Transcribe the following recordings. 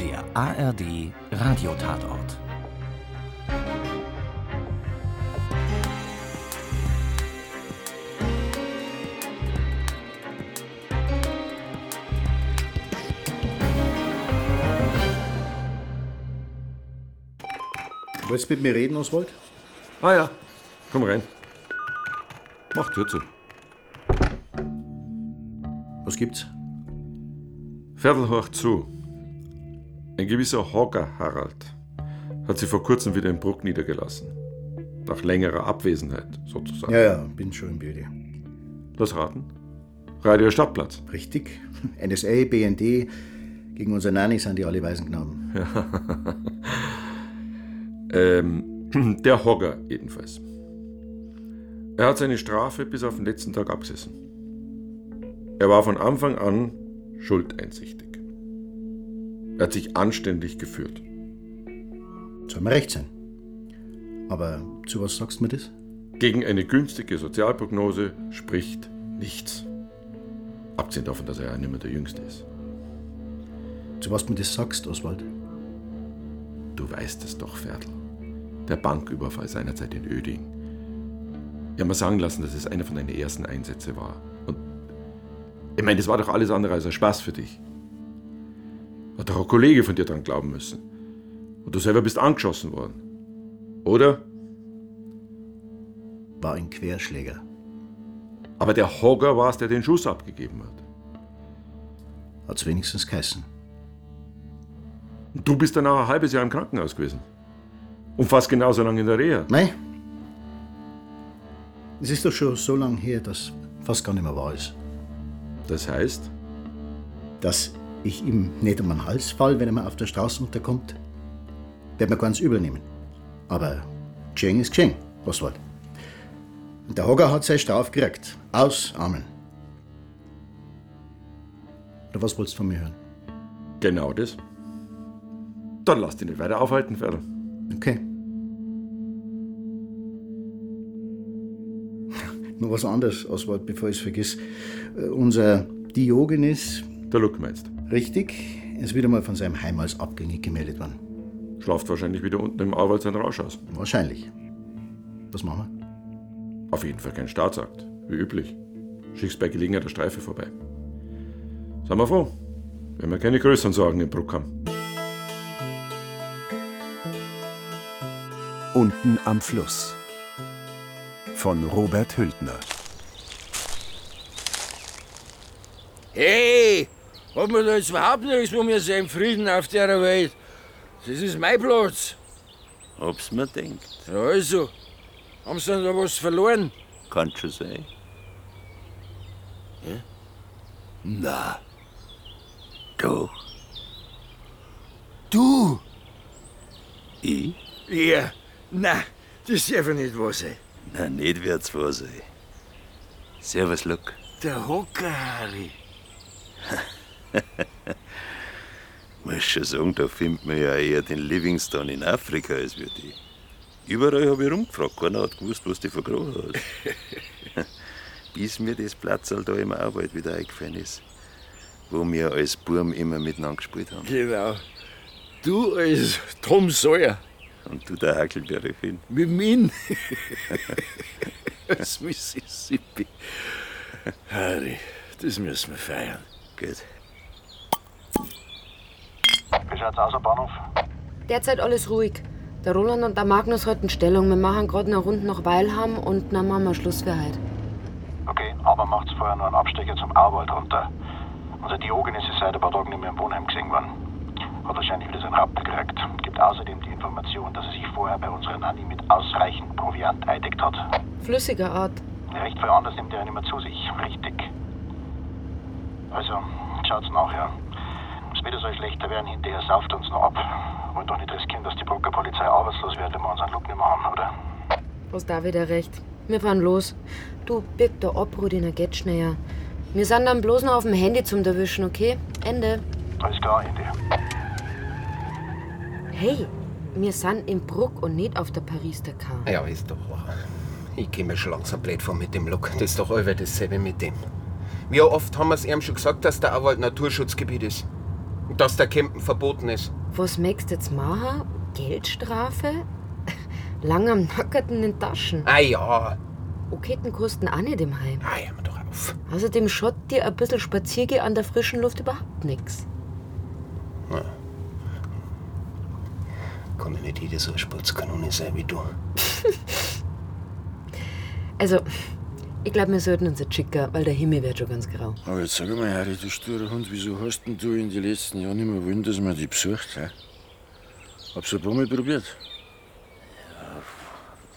Der ARD Radiotatort. Wolltest du mit mir reden, Oswald? Ah ja, komm rein. Mach Tür zu. Was gibt's? Viertel hoch zu. Ein gewisser Hogger Harald hat sich vor kurzem wieder in Bruck niedergelassen. Nach längerer Abwesenheit, sozusagen. Ja, ja, bin schon Bilde. Lass raten. Radio Stadtplatz. Richtig. NSA, BND, gegen unsere Nanny sind die alle Waisenknaben. Ähm, der Hogger jedenfalls. Er hat seine Strafe bis auf den letzten Tag abgesessen. Er war von Anfang an schuldeinsichtig. Er hat sich anständig geführt. Soll mir recht sein. Aber zu was sagst du mir das? Gegen eine günstige Sozialprognose spricht nichts. Abgesehen davon, dass er ja nicht mehr der Jüngste ist. Zu was du mir das sagst, Oswald? Du weißt es doch, Ferdl. Der Banküberfall seinerzeit in Öding. Ich habe mir sagen lassen, dass es einer von deinen ersten Einsätze war. Und ich meine, das war doch alles andere als ein Spaß für dich. Hat doch ein Kollege von dir dran glauben müssen. Und du selber bist angeschossen worden. Oder? War ein Querschläger. Aber der Hogger war es, der den Schuss abgegeben hat. Hat's wenigstens geheißen. Und du bist danach ein halbes Jahr im Krankenhaus gewesen. Und fast genauso lange in der Reha. Nein. Es ist doch schon so lange her, dass fast gar nicht mehr wahr ist. Das heißt, Dass ich ihm nicht um den Hals fall, wenn er mir auf der Straße unterkommt, wird mir ganz übel nehmen. Aber Geschenk ist Geschenk, Oswald. Und der Hogger hat seine Strafe gekriegt. Aus, Amen. Oder was wolltest du von mir hören? genau das. Dann lass dich nicht weiter aufhalten, Ferdl. Okay. Nur was anderes, Oswald, bevor ich es vergiss. Äh, Unser Diogenes, Der Look meinst. Richtig, ist wieder mal von seinem Heim als abgängig gemeldet worden. Schlaft wahrscheinlich wieder unten im Auwald sein Rausch aus. Wahrscheinlich. Was machen wir? Auf jeden Fall kein Staatsakt, wie üblich. Schickst bei Gelegenheit der Streife vorbei. Sei mal froh, wenn wir keine größeren Sorgen im Bruck haben. Unten am Fluss. Von Robert Hültner. Hey, hat man da jetzt überhaupt nichts, wo wir sehen, Frieden auf der Welt? Das ist mein Platz. Ob's mir denkt, Ja, also, haben sie denn da was verloren? kann schon sein. Na, Doch, du? ich? Ja, na, das darf ja nicht wahr sein. Na, nicht wird's wahr sein. Servus, Luck. Der Hocker, Harry. Muss schon sagen, da findet man ja eher den Livingstone in Afrika als wir die. Überall habe ich rumgefragt, keiner hat gewusst, was du vergraben hast. Bis mir das Platzal da im Auwald wieder eingefallen ist, wo wir als Burm immer miteinander gespielt haben. Genau. Du als Tom Sawyer. Und du der Hackelbeere Finn. Mit mir. Aus Mississippi. Harry, das müssen wir feiern. Gut. Wie schaut's aus am Bahnhof? Derzeit alles ruhig. Der Roland und der Magnus halten Stellung. Wir machen gerade eine Runde nach Weilham und dann machen wir Schluss für heute. Okay, aber macht's vorher noch einen Abstecher zum Auwald runter. Unser Diogenes ist seit ein paar Tagen nicht mehr im Wohnheim gesehen worden. Hat wahrscheinlich wieder seinen Raptor gekriegt. Gibt außerdem die Information, dass er sich vorher bei unserer Nanny mit ausreichend Proviant eingedeckt hat. Flüssiger Art. Recht viel anders nimmt er nicht mehr zu sich. Richtig. Also, schaut's nachher. Es wird so schlechter werden, hinterher sauft uns noch ab. Wollen doch nicht riskieren, dass die Brucker Polizei arbeitslos wird, wenn wir unseren Look nicht mehr haben, oder? Hast da wieder recht. Wir fahren los. Du, birg da ab, Rudiner, geht schneller. Wir sind dann bloß noch auf dem Handy zum Erwischen, okay? Ende. Alles klar, Ende. Hey, wir sind in Bruck und nicht auf der Paris-Dakar. Ja, ist doch wahr. Ich geh mir schon langsam blöd vor mit dem Look. Das ist doch allweil dasselbe mit dem. Wie oft haben wir es ihm schon gesagt, dass der Auwald Naturschutzgebiet ist? Dass der Campen verboten ist. Was möchtest du jetzt machen? Geldstrafe? Lang am Nackerten in den Taschen. Ah ja. Oketen kosten auch nicht im Heim. Ah, hör mir doch auf. Außerdem schaut dir ein bisschen Spaziergehen an der frischen Luft überhaupt nichts. Kann ja nicht jeder so eine Sportskanone sein wie du. Also, ich glaube, wir sollten uns jetzt schicken, weil der Himmel wird schon ganz grau. Aber jetzt sag mal, Harry, du sturer Hund, wieso hast denn du in den letzten Jahren immer wollen, dass man die besucht? He? Hab's ein paar Mal probiert.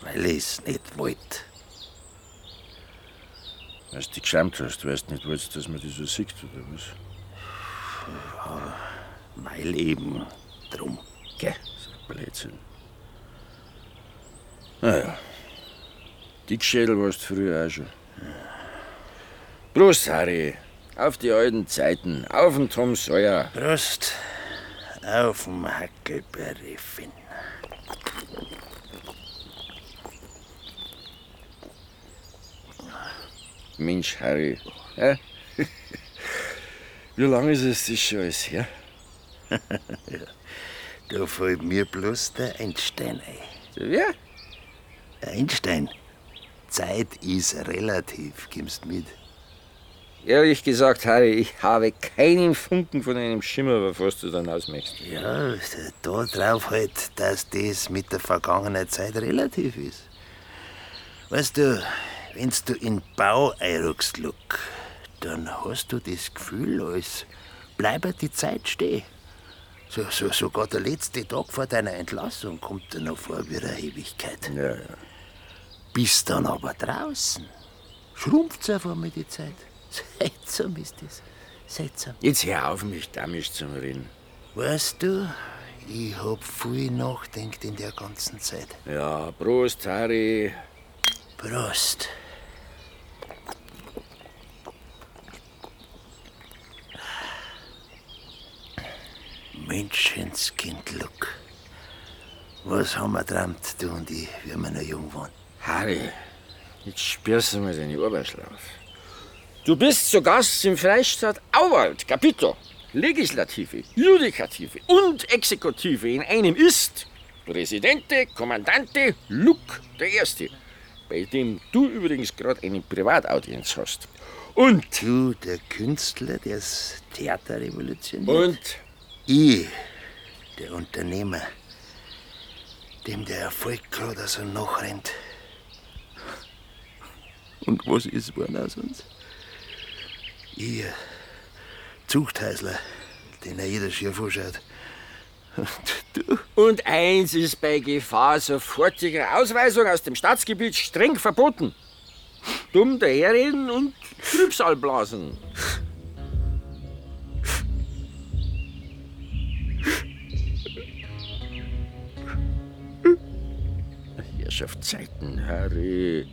Weil ich's nicht wollte. Weil du dich geschämt hast, weißt nicht, wolltest, dass man die so sieht, oder was? Weil eben drum. Gell? So Blödsinn. Naja. Dickschädel warst du früher auch schon. Prost, Harry. Auf die alten Zeiten. Auf den Tom Sawyer. Prost auf dem Hackelberry Finn. Mensch, Harry. Hä? Wie lange ist es das schon alles her? Da fällt mir bloß der Einstein ein. Wer? Einstein. Zeit ist relativ, gibst mit. Ehrlich gesagt, Harry, ich habe keinen Funken von einem Schimmer, was du dann ausmachst. Ja, da drauf halt, dass das mit der vergangenen Zeit relativ ist. Weißt du, wenn's du in Bau einruckst, Luck, dann hast du das Gefühl, als bleibe die Zeit stehen. So, so, sogar der letzte Tag vor deiner Entlassung kommt dir noch vor wie eine Ewigkeit. Ja, ja. Bist dann aber draußen, schrumpft's einfach mit die Zeit. Seltsam ist das. Seltsam. Jetzt hör auf, mich damisch zu reden. Weißt du, ich hab viel nachdenkt in der ganzen Zeit. Ja, Prost, Harry. Prost. Menschenskind, Luck. Was haben wir träumt, du und ich, wie wir noch jung waren? Harry, jetzt spürst du mal deine Oberschlaf. Du bist zu Gast im Freistaat Auwald, Kapito. Legislative, Judikative und Exekutive in einem ist Präsidente, Kommandante Luke der Erste, bei dem du übrigens gerade eine Privataudienz hast. Und, Du, der Künstler, der's Theater revolutioniert. und, Ich, der Unternehmer, dem der Erfolg gerade so nachrennt. Und was ist aus uns? Ich, Zuchthäusler, den er jeder schier anschaut. Und du, und eins ist bei Gefahr sofortiger Ausweisung aus dem Staatsgebiet streng verboten. Dumm daherreden und Trübsal blasen. Herrschaftszeiten, Harry.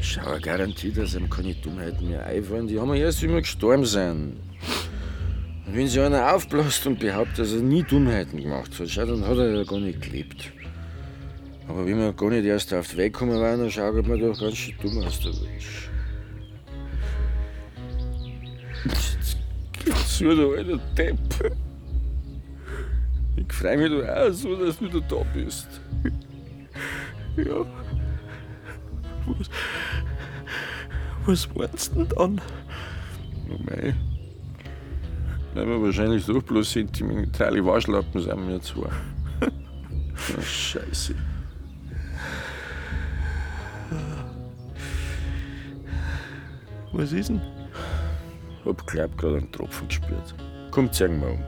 Schau, garantiert, dass ihm keine Dummheiten mehr einfallen. Die haben ja erst immer gestorben sein. Und wenn sich einer aufbläst und behauptet, dass er nie Dummheiten gemacht hat, schau, dann hat er ja gar nicht gelebt. Aber wenn wir gar nicht erst auf den Weg gekommen waren, dann schaut man doch ganz schön dumm aus, der Mensch. Jetzt geht's so, der alte Depp. Ich freu mich doch auch so, dass du wieder da bist. ja. Was, was du denn dann? Oh mei. Wir wahrscheinlich doch bloß sentimentale Waschlappen sind wir zwei. oh, Scheiße. Was ist denn? Hab glaub grad einen Tropfen gespürt. Komm, zeig mal um.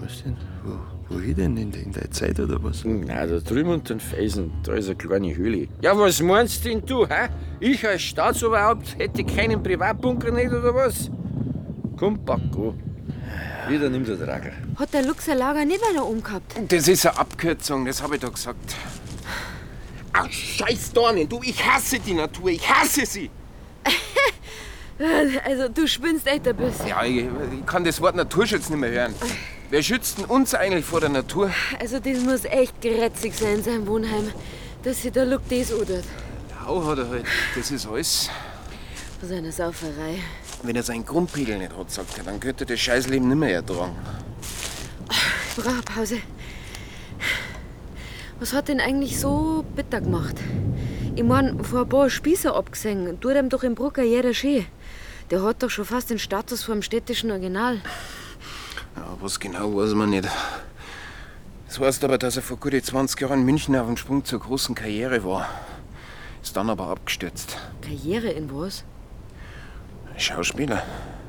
Was denn? Wo, wo ich denn? In, der- in der Zeit oder was? Na, da drüben unter den Felsen, da ist eine kleine Höhle. Ja, was meinst denn du, hä? Ich als Staatsoberhaupt hätte keinen Privatbunker nicht, oder was? Komm, pack an. Wieder nimm der Trager. Hat der Lux sein Lager nicht weiter umgehabt? Das ist eine Abkürzung, das habe ich doch gesagt. Ach, scheiß Dornen, du, ich hasse die Natur, ich hasse sie. Also, du spinnst echt ein bisschen. Ja, ich, ich kann das Wort Naturschutz nicht mehr hören. Wer schützt denn uns eigentlich vor der Natur? Also, das muss echt gerätzig sein, sein Wohnheim, dass sich der Luck das odert. Hau hat er halt, das ist alles. Von seiner Sauferei. Wenn er seinen Grundpegel nicht hat, sagt er, dann könnte er das Scheißleben nicht mehr ertragen. Ich brauche Pause. Was hat denn eigentlich so bitter gemacht? Ich mein, vor ein paar Spießer abgesehen, tut ihm doch im Brucker jeder schön. Der hat doch schon fast den Status vom städtischen Original. Ja, was genau weiß man nicht. Das heißt aber, dass er vor gut 20 Jahren in München auf dem Sprung zur großen Karriere war. Ist dann aber abgestürzt. Karriere in was? Schauspieler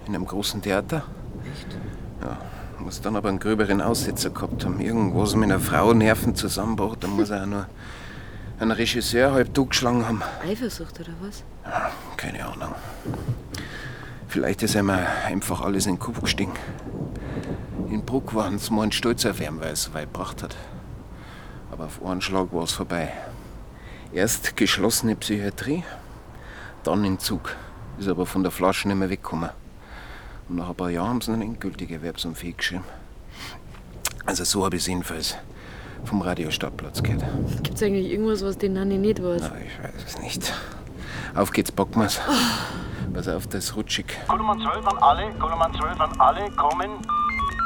in einem großen Theater. Echt? Ja, muss dann aber einen gröberen Aussetzer gehabt haben. Irgendwas mit einer Frau Nerven zusammengebracht. Da muss er auch nur einen Regisseur halb totgeschlagen haben. Eifersucht oder was? Ja, keine Ahnung. Vielleicht ist ihm einfach alles in den Kopf gestiegen. In Bruck waren sie mal ein Stolz auf ihn, weil er es so weit gebracht hat. Aber auf einen Schlag war es vorbei. Erst geschlossene Psychiatrie, dann Entzug. Ist aber von der Flasche nicht mehr weggekommen. Und nach ein paar Jahren haben sie eine endgültige Erwerbsunfähig geschrieben. Also so habe ich es jedenfalls vom Radiostadtplatz gehört. Gibt's eigentlich irgendwas, was den Nanni nicht weiß? Na, ich weiß es nicht. Auf geht's, packen wir's. Pass auf, das ist rutschig. Kolumn 12 an alle, Kolumn 12 an alle, kommen.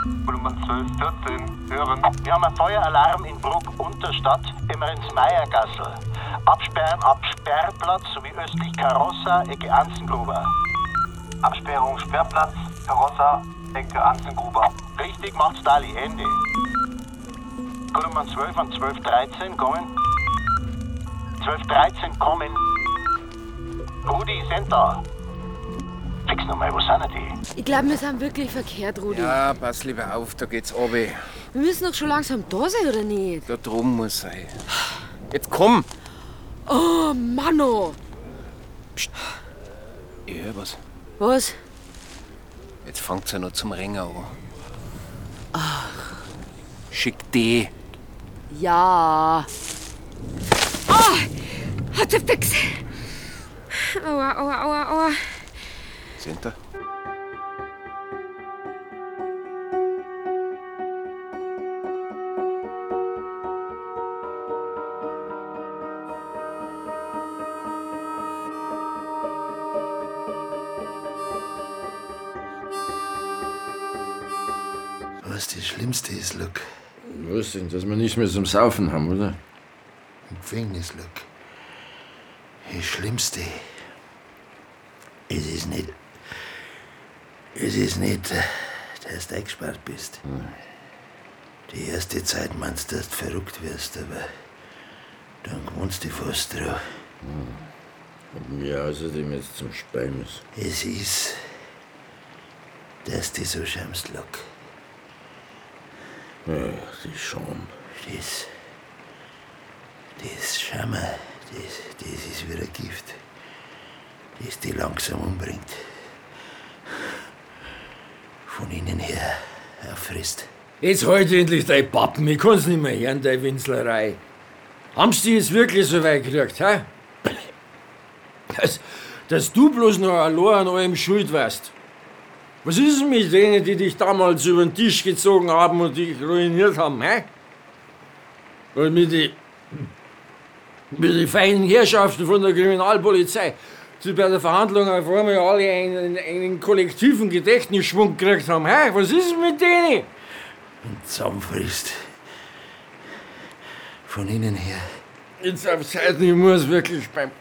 Kolumn 12, 14, hören. Wir haben einen Feueralarm in Bruck Unterstadt, Emmerins-Meiergassel. Absperren ab Sperrplatz sowie östlich Karossa, Ecke Anzengruber. Absperrung Sperrplatz, Karossa, Ecke Anzengruber. Richtig, macht's Dali, Ende. Kolumn 12 an 12, 13, kommen. 12, 13, kommen. Rudi, sind da. Fix nochmal, wo sind die? Ich glaube, wir sind wirklich verkehrt, Rudi. Ja, pass lieber auf, da geht's runter. Wir müssen doch schon langsam da sein, oder nicht? Da drum muss sein. Jetzt komm! Oh, Manno! Ich hör was. Was? Jetzt fangt's ja noch zum Ringen an. Ach. Schick die. Ja. Oh! Hat der fix. Aua, aua, aua, aua. Da? Was das Schlimmste ist, Luke, Was denn, dass wir nichts mehr zum Saufen haben, oder? im Gefängnis, Luke. Das Schlimmste. Es ist nicht. Es ist nicht, äh, dass du eingesperrt bist. Die erste Zeit meinst du, dass du verrückt wirst, aber dann gewohnst du dich fast drauf. Ob mir außerdem jetzt zum Spein muss. Es ist, dass du so schämst, Luke. Ja, die Scham. Das. Das Scham, das, das ist wie ein Gift, das dich langsam umbringt. Von innen her erfrisst. Jetzt halt endlich dein Pappen, ich kann's nicht mehr hören, deine Winzlerei. Haben sie jetzt wirklich so weit gekriegt, hä? Dass, dass du bloß noch allein an allem schuld warst. Was ist denn mit denen, die dich damals über den Tisch gezogen haben und dich ruiniert haben, hä? Und mit den mit den feinen Herrschaften von der Kriminalpolizei, die bei der Verhandlung auf einmal alle einen, einen kollektiven Gedächtnisschwung gekriegt haben, hä? Was ist mit denen? Und zusammenfrisst. Von innen her. Jetzt auf Seiten, ich muss wirklich beim.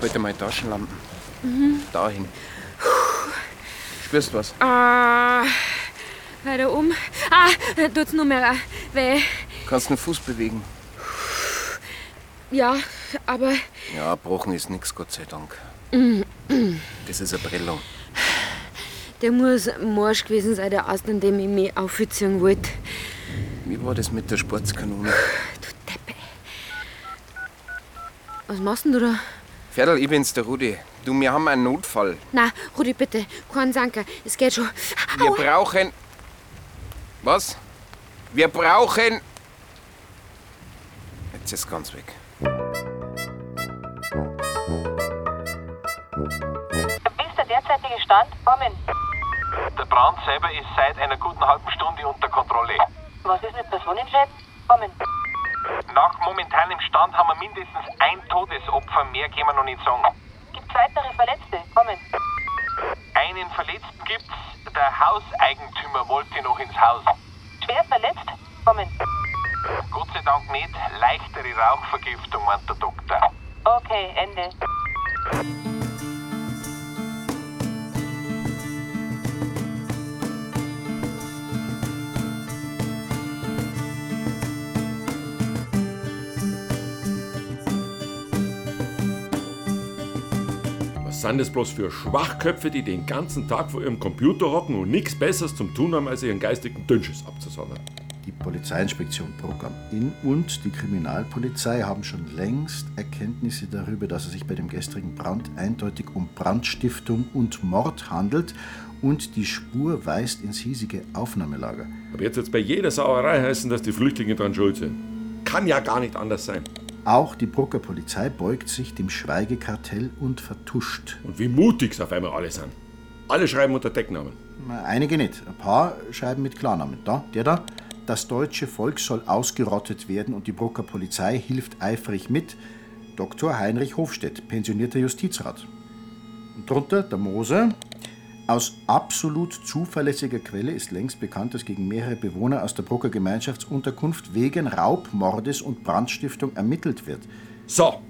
Heute mal Taschenlampen. Mhm. Dahin. Spürst was? Ah, weiter um. Ah, tut's nur mehr weh. Kannst den Fuß bewegen. Ja, aber Ja, gebrochen ist nix, Gott sei Dank. Das ist eine Prellung. der muss morsch gewesen sein, der Ast, an dem ich mich aufziehen wollte. Wie war das mit der Sportskanone? Was machst denn du da? Ferdl, ich bin's, der Rudi. Du, wir haben einen Notfall. Na, Rudi, bitte, kein Sanker. Es geht schon. Wir brauchen. Was? Wir brauchen. Jetzt ist ganz weg. Wie ist der derzeitige Stand? Kommen. Der Brand selber ist seit einer guten halben Stunde unter Kontrolle. Was ist mit Personenschäden? Kommen. Nach momentanem Stand haben wir mindestens ein Todesopfer, mehr können wir noch nicht sagen. Gibt's weitere Verletzte? Kommen. Einen Verletzten gibt's, der Hauseigentümer wollte noch ins Haus. Schwer verletzt? Kommen. Gott sei Dank nicht, leichtere Rauchvergiftung, meint der Doktor. Okay, Ende. Sind das bloß für Schwachköpfe, die den ganzen Tag vor ihrem Computer hocken und nichts Besseres zum Tun haben, als ihren geistigen Dünnschiss abzusondern? Die Polizeiinspektion Bruck am Inn und die Kriminalpolizei haben schon längst Erkenntnisse darüber, dass es sich bei dem gestrigen Brand eindeutig um Brandstiftung und Mord handelt und die Spur weist ins hiesige Aufnahmelager. Aber jetzt wird bei jeder Sauerei heißen, dass die Flüchtlinge dran schuld sind. Kann ja gar nicht anders sein. Auch die Brucker Polizei beugt sich dem Schweigekartell und vertuscht. Und wie mutig auf einmal alle sind. Alle schreiben unter Decknamen. Na, Einige nicht. Ein paar schreiben mit Klarnamen. Da, der da. Das deutsche Volk soll ausgerottet werden und die Brucker Polizei hilft eifrig mit. Dr. Heinrich Hofstedt, pensionierter Justizrat. Und drunter der Moser. Aus absolut zuverlässiger Quelle ist längst bekannt, dass gegen mehrere Bewohner aus der Brucker Gemeinschaftsunterkunft wegen Raubmordes und Brandstiftung ermittelt wird. So,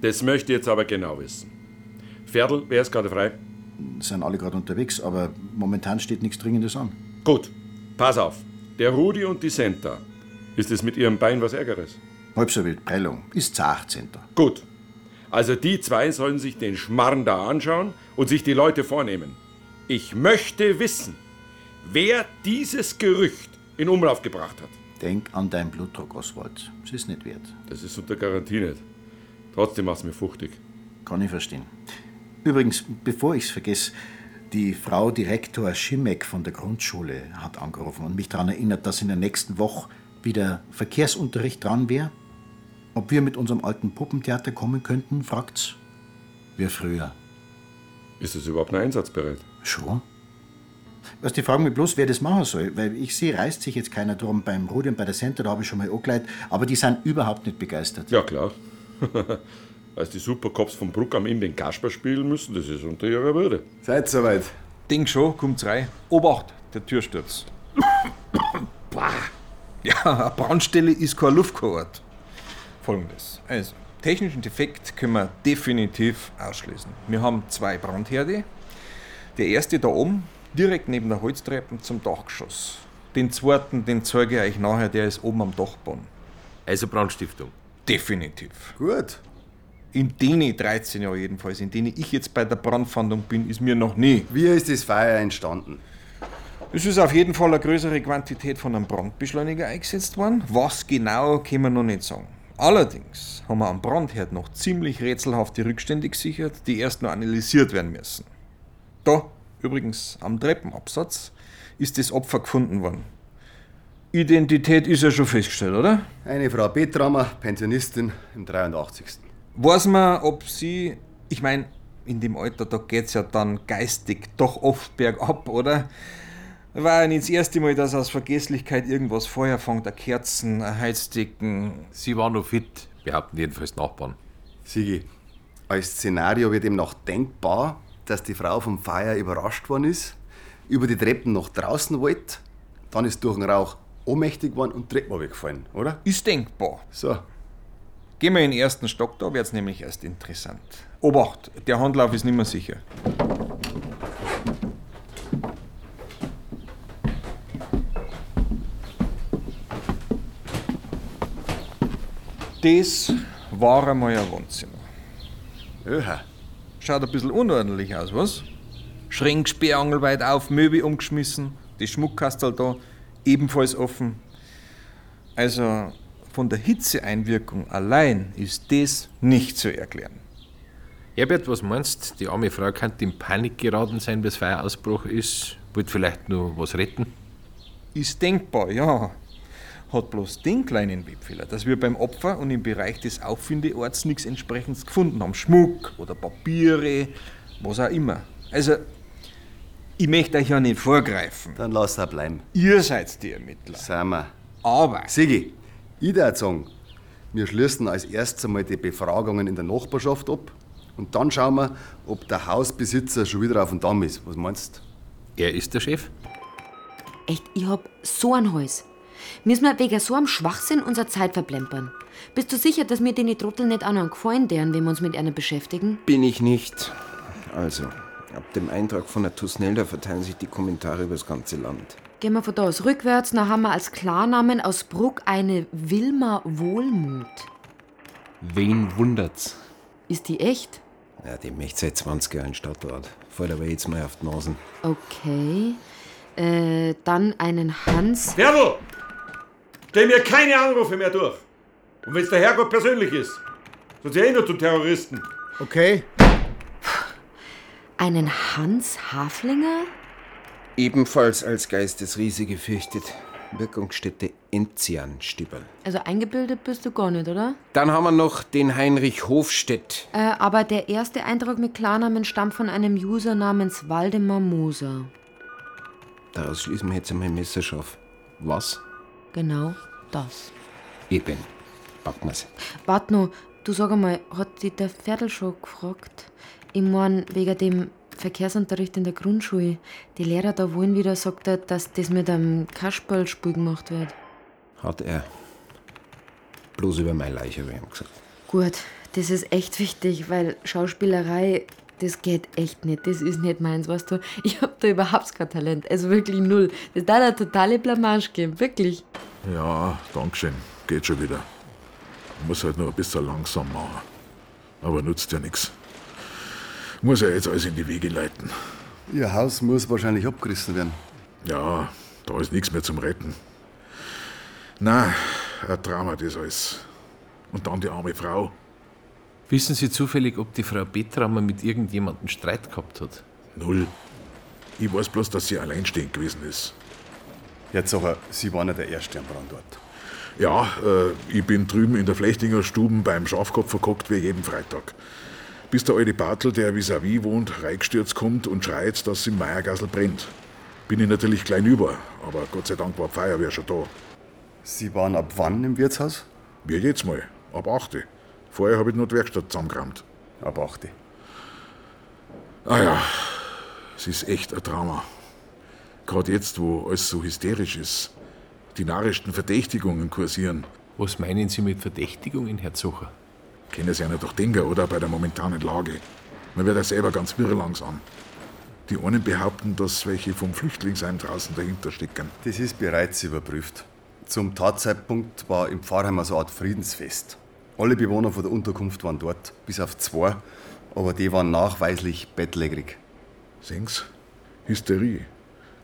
das möchte ich jetzt aber genau wissen. Ferdl, wer ist gerade frei? Sind alle gerade unterwegs, aber momentan steht nichts Dringendes an. Gut, pass auf. Der Rudi und die Senta. Ist es mit ihrem Bein was Ärgeres? Halb so wild, Prellung. Ist Zachzenter. Gut. Also die zwei sollen sich den Schmarrn da anschauen und sich die Leute vornehmen. Ich möchte wissen, wer dieses Gerücht in Umlauf gebracht hat. Denk an deinen Blutdruck, Oswald. Es ist nicht wert. Das ist unter Garantie nicht. Trotzdem macht's mir fuchtig. Kann ich verstehen. Übrigens, bevor ich's vergesse, die Frau Direktor Schimek von der Grundschule hat angerufen und mich daran erinnert, dass in der nächsten Woche wieder Verkehrsunterricht dran wäre. Ob wir mit unserem alten Puppentheater kommen könnten, fragt's. Wie früher. Ist es überhaupt noch einsatzbereit? Schon? Was die fragen mich bloß, wer das machen soll, weil ich sehe, reißt sich jetzt keiner drum. Beim Rudi und bei der Center, da habe ich schon mal angeleitet, aber die sind überhaupt nicht begeistert. Ja, klar. Als die Supercops von Bruck am Inn den Kasper spielen müssen, das ist unter ihrer Würde. Seid soweit. Denk schon, kommt's rein. Obacht, der Türsturz. Bah. Ja, eine Brandstelle ist kein Luftkurort. Folgendes. Also, technischen Defekt können wir definitiv ausschließen. Wir haben zwei Brandherde. Der erste da oben, direkt neben der Holztreppe zum Dachgeschoss. Den zweiten, den zeige ich euch nachher, der ist oben am Dachboden. Also Brandstiftung. Definitiv. Gut. In denen 13 Jahren jedenfalls, in denen ich jetzt bei der Brandfahndung bin, ist mir noch nie. Wie ist das Feuer entstanden? Es ist auf jeden Fall eine größere Quantität von einem Brandbeschleuniger eingesetzt worden. Was genau, können wir noch nicht sagen. Allerdings haben wir am Brandherd noch ziemlich rätselhafte Rückstände gesichert, die erst noch analysiert werden müssen. Da, übrigens am Treppenabsatz, ist das Opfer gefunden worden. Identität ist ja schon festgestellt, oder? Eine Frau Betramer, Pensionistin im 83. Weiß man, ob sie, ich meine, in dem Alter, da geht's ja dann geistig doch oft bergab, oder? War ja nicht das erste Mal, dass aus Vergesslichkeit irgendwas Feuer fängt, eine Kerzen, ein Heizdecken. Sie war noch fit, behaupten jedenfalls Nachbarn. Sigi, als Szenario wird eben noch denkbar, dass die Frau vom Feuer überrascht worden ist, über die Treppen nach draußen wollte, dann ist durch den Rauch ohnmächtig geworden und Treppen weggefallen, oder? Ist denkbar. So. Gehen wir in den ersten Stock, da wird's nämlich erst interessant. Obacht, der Handlauf ist nicht mehr sicher. Das war einmal ein Wohnzimmer. Öha. Schaut ein bisschen unordentlich aus, was? Schränk sperrangelweit auf, Möbel umgeschmissen, die Schmuckkastel da ebenfalls offen. Also von der Hitzeeinwirkung allein ist das nicht zu erklären. Herbert, was meinst Die arme Frau könnte in Panik geraten sein, bis Feuerausbruch ist. Wollte vielleicht nur was retten. Ist denkbar, ja. Hat bloß den kleinen Webfehler, dass wir beim Opfer und im Bereich des Auffindeorts nichts entsprechendes gefunden haben. Schmuck oder Papiere, was auch immer. Also, ich möchte euch ja nicht vorgreifen. Dann lass er bleiben. Ihr seid die Ermittler. Sind wir. Aber. Sigi, ich würde sagen, Wir schließen als erstes einmal die Befragungen in der Nachbarschaft ab und dann schauen wir, ob der Hausbesitzer schon wieder auf dem Damm ist. Was meinst Er ist der Chef? Echt, ich hab so ein Hals. Müssen wir wegen so einem Schwachsinn unsere Zeit verplempern? Bist du sicher, dass mir den Trottel nicht auch noch einen gefallen deren, wenn wir uns mit einer beschäftigen? Bin ich nicht. Also, ab dem Eintrag von der Tusnelda verteilen sich die Kommentare über das ganze Land. Gehen wir von da aus rückwärts, dann haben wir als Klarnamen aus Bruck eine Wilma Wohlmut. Wen wundert's? Ist die echt? Ja, die möchte seit 20 Jahren Stadtrat. Fällt aber jetzt mal auf die Nasen. Okay. Äh, dann einen Hans. Ferl! Stell mir keine Anrufe mehr durch. Und wenn's der Herrgott persönlich ist. Sonst erinnert du Terroristen. Okay. Einen Hans Haflinger? Ebenfalls als Geistesriese gefürchtet. Wirkungsstätte Enzianstibel. Also eingebildet bist du gar nicht, oder? Dann haben wir noch den Heinrich Hofstedt. Äh, aber der erste Eintrag mit Klarnamen stammt von einem User namens Waldemar Moser. Daraus schließen wir jetzt einmal messerscharf. Was? Genau das. Eben. Packen wir's. Wart noch, du sag einmal, hat dich der Pferdl schon gefragt? Ich mein, wegen dem Verkehrsunterricht in der Grundschule. Die Lehrer da wollen wieder, sagt er, dass das mit einem Kasperlspiel gemacht wird. Hat er. Bloß über meine Leiche, ich ihm gesagt. Gut, das ist echt wichtig, weil Schauspielerei, das geht echt nicht. Das ist nicht meins, weißt du. Ich hab da überhaupt kein Talent. Also wirklich null. Das da eine totale Blamage geben, wirklich. Ja, Dankeschön. Geht schon wieder. Muss halt nur ein bisschen langsam machen. Aber nutzt ja nichts. Muss ja jetzt alles in die Wege leiten. Ihr Haus muss wahrscheinlich abgerissen werden. Ja, da ist nichts mehr zum Retten. Na, ein Drama das alles. Und dann die arme Frau. Wissen Sie zufällig, ob die Frau Betramer mit irgendjemandem Streit gehabt hat? Null. Ich weiß bloß, dass sie alleinstehend gewesen ist. Jetzt aber, Sie waren ja der Erste am Brandort. Ja, äh, ich bin drüben in der Flechtinger Stuben beim Schafkopf verkockt wie jeden Freitag. Bis der alte Bartel, der vis-à-vis wohnt, reingestürzt kommt und schreit, dass im Meiergassel brennt. Bin ich natürlich klein über, aber Gott sei Dank war die Feuerwehr schon da. Sie waren ab wann im Wirtshaus? Wie jetzt mal, ab 8. Vorher habe ich nur die Werkstatt zusammengerammt. Ab 8. Ah ja, es ist echt ein Drama. Gerade jetzt, wo alles so hysterisch ist. Die narrischsten Verdächtigungen kursieren. Was meinen Sie mit Verdächtigungen, Herr Zucher? Kennen Sie einer doch denken, oder? Bei der momentanen Lage. Man wird ja selber ganz wirr langsam. Die einen behaupten, dass welche vom Flüchtlingsheim draußen dahinter stecken. Das ist bereits überprüft. Zum Tatzeitpunkt war im Pfarrheim so eine Art Friedensfest. Alle Bewohner von der Unterkunft waren dort, bis auf zwei, aber die waren nachweislich bettlägerig. Sehen's? Hysterie.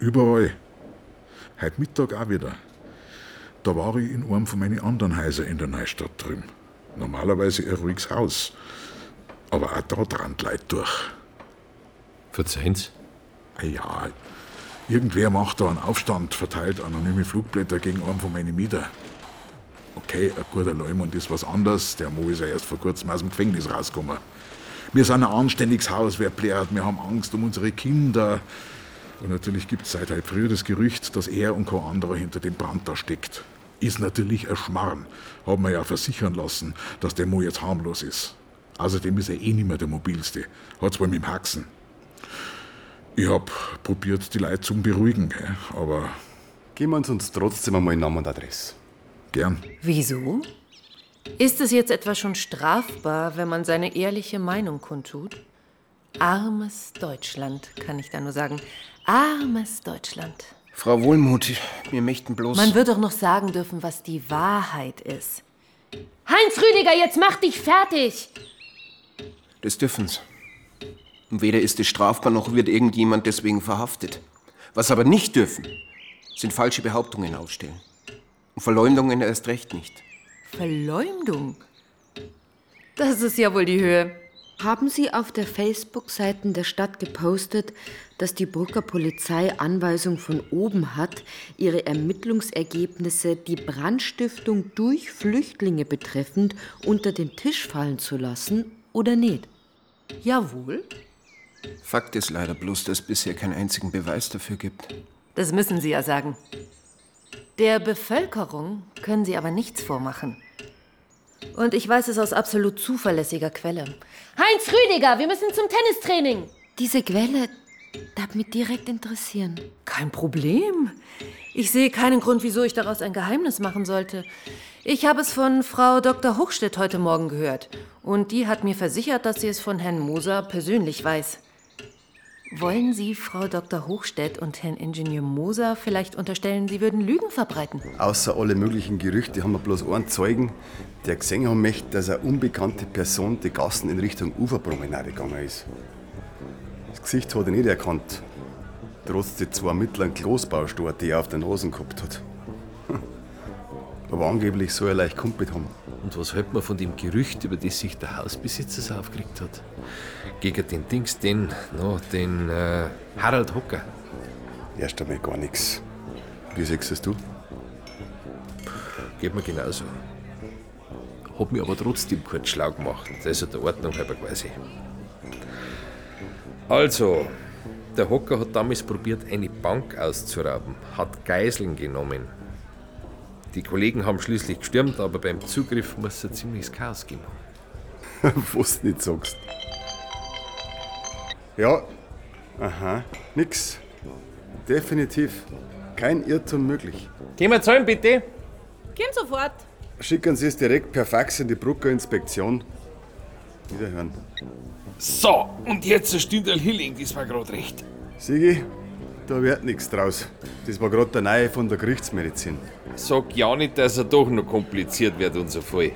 Überall. Heute Mittag auch wieder. Da war ich in einem von meinen anderen Häusern in der Neustadt drüben. Normalerweise ein ruhiges Haus. Aber auch da dran die Leute durch. Verzeihen's? Ah Ja, irgendwer macht da einen Aufstand, verteilt anonyme Flugblätter gegen einen von meinen Mieter. Okay, ein guter Leumund ist was anderes. Der Mo ist ja erst vor kurzem aus dem Gefängnis rausgekommen. Wir sind ein anständiges Haus, wer plärt. Wir haben Angst um unsere Kinder. Und natürlich gibt es seit heute früh das Gerücht, dass er und kein anderer hinter dem Brand da steckt. Ist natürlich ein Schmarrn. Haben wir ja versichern lassen, dass der Mo jetzt harmlos ist. Außerdem ist er eh nicht mehr der mobilste. Hat zwar mit dem Haxen. Ich hab probiert, die Leute zu beruhigen, gell, aber Geben wir uns trotzdem einmal Namen und Adresse. Gern. Wieso? Ist es jetzt etwa schon strafbar, wenn man seine ehrliche Meinung kundtut? Armes Deutschland, kann ich da nur sagen. Armes Deutschland. Frau Wohlmuth, wir möchten bloß. Man wird doch noch sagen dürfen, was die Wahrheit ist. Heinz Rüdiger, jetzt mach dich fertig! Das dürfen's. Weder ist es strafbar, noch wird irgendjemand deswegen verhaftet. Was aber nicht dürfen, sind falsche Behauptungen aufstellen. Und Verleumdungen erst recht nicht. Verleumdung? Das ist ja wohl die Höhe. Haben Sie auf der Facebook-Seite der Stadt gepostet, dass die Brucker Polizei Anweisung von oben hat, ihre Ermittlungsergebnisse, die Brandstiftung durch Flüchtlinge betreffend, unter den Tisch fallen zu lassen oder nicht? Jawohl. Fakt ist leider bloß, dass es bisher keinen einzigen Beweis dafür gibt. Das müssen Sie ja sagen. Der Bevölkerung können Sie aber nichts vormachen. Und ich weiß es aus absolut zuverlässiger Quelle. Heinz Rüdiger, wir müssen zum Tennistraining. Diese Quelle darf mich direkt interessieren. Kein Problem. Ich sehe keinen Grund, wieso ich daraus ein Geheimnis machen sollte. Ich habe es von Frau Dr. Hochstedt heute Morgen gehört. Und die hat mir versichert, dass sie es von Herrn Moser persönlich weiß. Wollen Sie Frau Dr. Hochstedt und Herrn Ingenieur Moser vielleicht unterstellen, Sie würden Lügen verbreiten? Außer alle möglichen Gerüchte haben wir bloß einen Zeugen, der gesehen haben möchte, dass eine unbekannte Person die Gassen in Richtung Uferpromenade gegangen ist. Das Gesicht hat er nicht erkannt, trotz die zwei mittleren Klosbaustore, die er auf der Nase gehabt hat. Aber angeblich soll er leicht kumpelt haben. Und was hält man von dem Gerücht, über das sich der Hausbesitzer so aufgeregt hat? Gegen den Dings, den, no, den äh, Harald Hocker. Erst einmal gar nichts. Wie siehst es du? Geht mir genauso. Hab mich aber trotzdem kurz schlau gemacht. Das ist der Ordnung halber quasi. Also, der Hocker hat damals probiert, eine Bank auszurauben, hat Geiseln genommen. Die Kollegen haben schließlich gestürmt, aber beim Zugriff muss es ein ziemliches Chaos geben. Was du nicht sagst. Ja, aha, nix. Definitiv. Kein Irrtum möglich. Gehen wir zahlen, bitte. Gehen sofort. Schicken Sie es direkt per Fax in die Brucker Inspektion. Wiederhören. So, und jetzt ein Stündel Hilling, das war gerade recht. Sigi, da wird nichts draus. Das war gerade der Neue von der Gerichtsmedizin. Sag ja nicht, dass er doch noch kompliziert wird, unser Fall.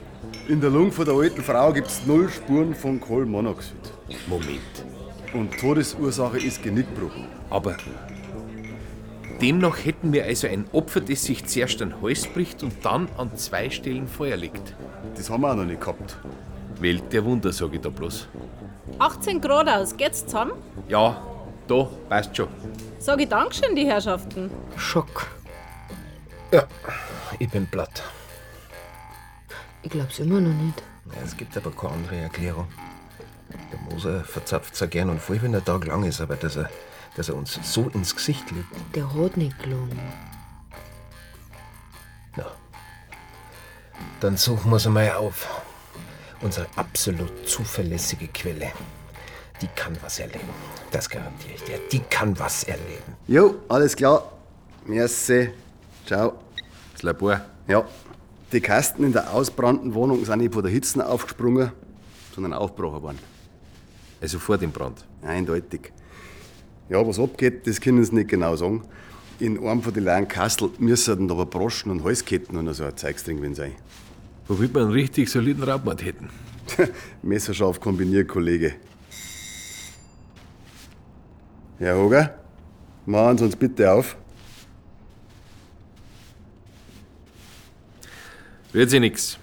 In der Lunge von der alten Frau gibt es null Spuren von Kohlenmonoxid. Moment. Und Todesursache ist Genickbruch. Aber demnach hätten wir also ein Opfer, das sich zuerst an den Hals bricht und dann an zwei Stellen Feuer legt. Das haben wir auch noch nicht gehabt. Welt der Wunder, sag ich da bloß. 18 Grad aus, geht's zusammen? Ja, da, passt schon. Sag ich Dankeschön, die Herrschaften. Schock. Ja, ich bin platt. Ich glaub's immer noch nicht. Ja, es gibt aber keine andere Erklärung. Der Moser verzapft zwar gern und voll, wenn der Tag lang ist, aber dass er, dass er uns so ins Gesicht lügt. Der hat nicht gelungen. Na, dann suchen wir sie mal auf. Unsere absolut zuverlässige Quelle. Die kann was erleben. Das garantiere ich dir. Die kann was erleben. Jo, alles klar. Merci. Ciao. Das Labor? Ja. Die Kasten in der ausbrannten Wohnung sind nicht von der Hitze aufgesprungen, sondern aufgebrochen worden. Also vor dem Brand? Eindeutig. Ja, was abgeht, das können sie nicht genau sagen. In einem von den leeren Kastel müssen aber Broschen und Halsketten und so ein Zeugs drin gewesen sein. Womit wir einen richtig soliden Raubmord hätten. Messerscharf kombiniert, Kollege. Herr Hoger, machen Sie uns bitte auf. Rührt sich nix.